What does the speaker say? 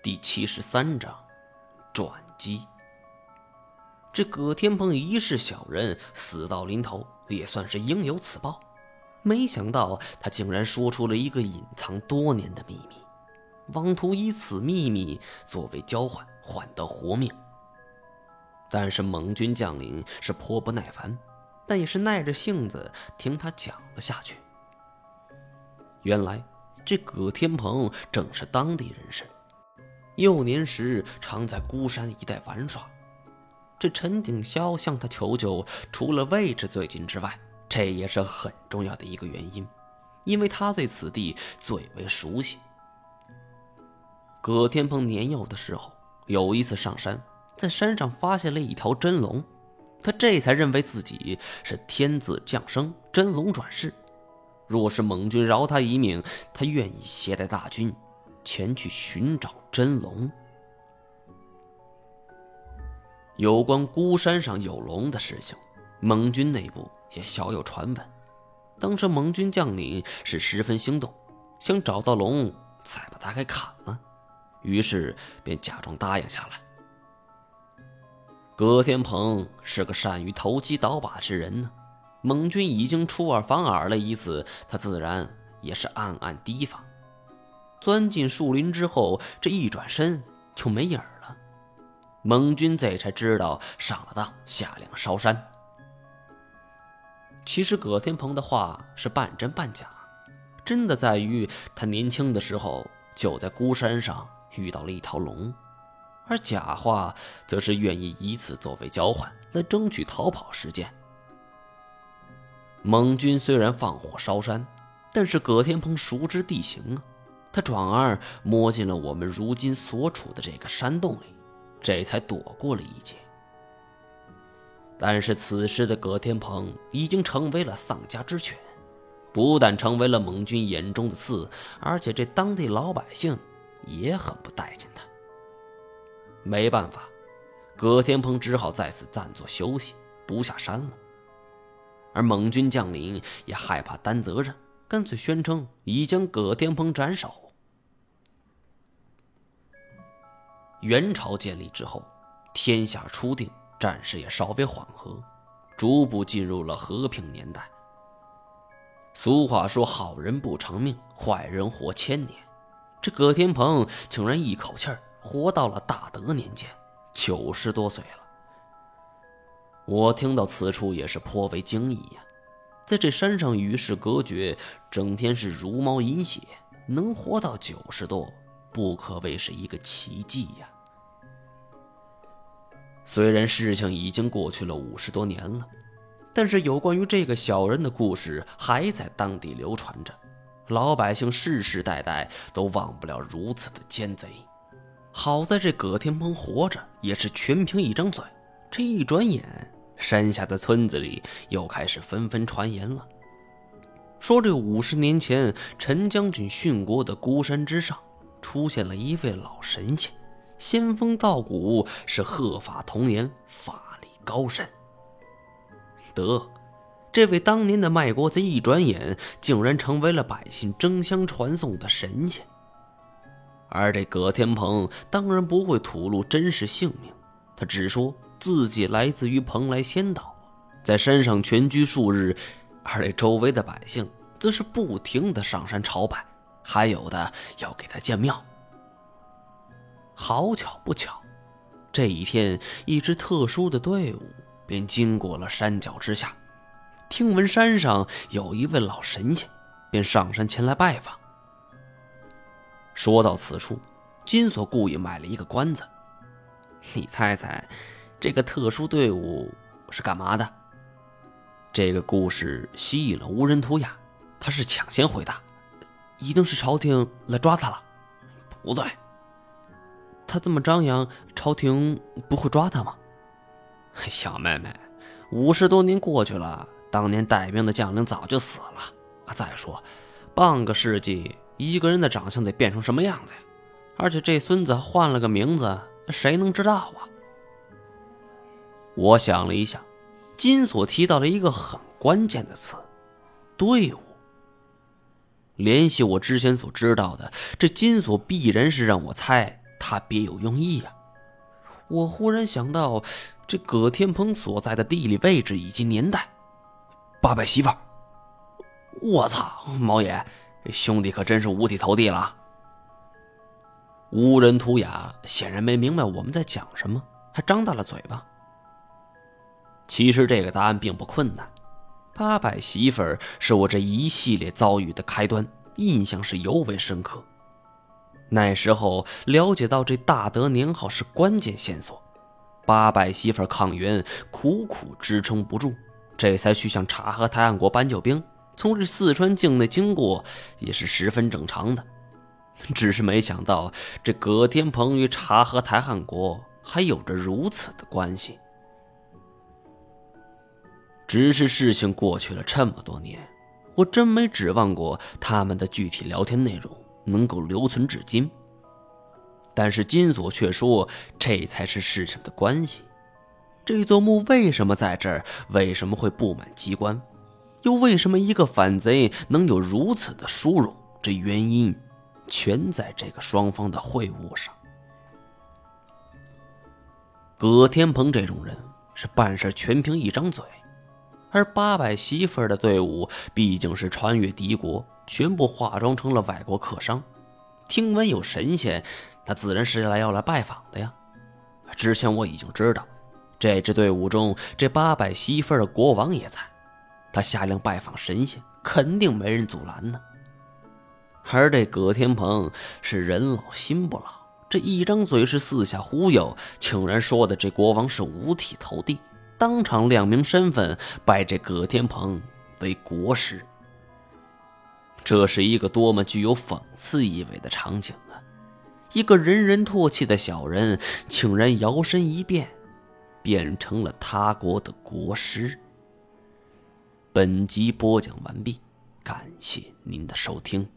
第七十三章转机。这葛天鹏一世小人，死到临头也算是应有此报。没想到他竟然说出了一个隐藏多年的秘密，妄图以此秘密作为交换换得活命。但是蒙军将领是颇不耐烦，但也是耐着性子听他讲了下去。原来这葛天鹏正是当地人士。幼年时常在孤山一带玩耍，这陈鼎霄向他求救，除了位置最近之外，这也是很重要的一个原因，因为他对此地最为熟悉。葛天鹏年幼的时候，有一次上山，在山上发现了一条真龙，他这才认为自己是天子降生，真龙转世。若是蒙军饶他一命，他愿意携带大军。前去寻找真龙。有关孤山上有龙的事情，蒙军内部也小有传闻。当时蒙军将领是十分心动，想找到龙再把他给砍了，于是便假装答应下来。葛天鹏是个善于投机倒把之人呢，蒙军已经出尔反尔了一次，他自然也是暗暗提防。钻进树林之后，这一转身就没影了。蒙军这才知道上了当，下令烧山。其实葛天鹏的话是半真半假，真的在于他年轻的时候就在孤山上遇到了一条龙，而假话则是愿意以此作为交换来争取逃跑时间。蒙军虽然放火烧山，但是葛天鹏熟知地形啊。他转而摸进了我们如今所处的这个山洞里，这才躲过了一劫。但是此时的葛天鹏已经成为了丧家之犬，不但成为了蒙军眼中的刺，而且这当地老百姓也很不待见他。没办法，葛天鹏只好再次暂作休息，不下山了。而蒙军将领也害怕担责任。干脆宣称已将葛天鹏斩首。元朝建立之后，天下初定，战事也稍微缓和，逐步进入了和平年代。俗话说：“好人不长命，坏人活千年。”这葛天鹏竟然一口气儿活到了大德年间，九十多岁了。我听到此处也是颇为惊异呀。在这山上与世隔绝，整天是茹毛饮血，能活到九十多，不可谓是一个奇迹呀。虽然事情已经过去了五十多年了，但是有关于这个小人的故事还在当地流传着，老百姓世世代代都忘不了如此的奸贼。好在这葛天鹏活着，也是全凭一张嘴，这一转眼。山下的村子里又开始纷纷传言了，说这五十年前陈将军殉国的孤山之上，出现了一位老神仙，仙风道骨，是鹤发童颜，法力高深。得，这位当年的卖国贼，一转眼竟然成为了百姓争相传颂的神仙。而这葛天鹏当然不会吐露真实姓名，他只说。自己来自于蓬莱仙岛，在山上全居数日，而这周围的百姓则是不停的上山朝拜，还有的要给他建庙。好巧不巧，这一天，一支特殊的队伍便经过了山脚之下，听闻山上有一位老神仙，便上山前来拜访。说到此处，金锁故意卖了一个关子，你猜猜？这个特殊队伍是干嘛的？这个故事吸引了无人图雅，他是抢先回答：“一定是朝廷来抓他了。”不对，他这么张扬，朝廷不会抓他吗？小妹妹，五十多年过去了，当年带兵的将领早就死了。再说，半个世纪，一个人的长相得变成什么样子呀？而且这孙子换了个名字，谁能知道啊？我想了一下，金锁提到了一个很关键的词：队伍。联系我之前所知道的，这金锁必然是让我猜他别有用意啊。我忽然想到，这葛天鹏所在的地理位置以及年代，八百媳妇。我操，毛爷，兄弟可真是五体投地了。无人图雅显然没明白我们在讲什么，还张大了嘴巴。其实这个答案并不困难，八百媳妇儿是我这一系列遭遇的开端，印象是尤为深刻。那时候了解到这大德年号是关键线索，八百媳妇儿抗元苦苦支撑不住，这才去向察合台汗国搬救兵，从这四川境内经过也是十分正常的。只是没想到这葛天鹏与察合台汗国还有着如此的关系。只是事情过去了这么多年，我真没指望过他们的具体聊天内容。能够留存至今，但是金锁却说这才是事情的关系。这座墓为什么在这儿？为什么会布满机关？又为什么一个反贼能有如此的殊荣？这原因全在这个双方的会晤上。葛天鹏这种人是办事全凭一张嘴。而八百媳妇儿的队伍毕竟是穿越敌国，全部化妆成了外国客商。听闻有神仙，他自然是来要来拜访的呀。之前我已经知道，这支队伍中这八百媳妇儿的国王也在，他下令拜访神仙，肯定没人阻拦呢。而这葛天鹏是人老心不老，这一张嘴是四下忽悠，竟然说的这国王是五体投地。当场亮明身份，拜这葛天鹏为国师。这是一个多么具有讽刺意味的场景啊！一个人人唾弃的小人，竟然摇身一变，变成了他国的国师。本集播讲完毕，感谢您的收听。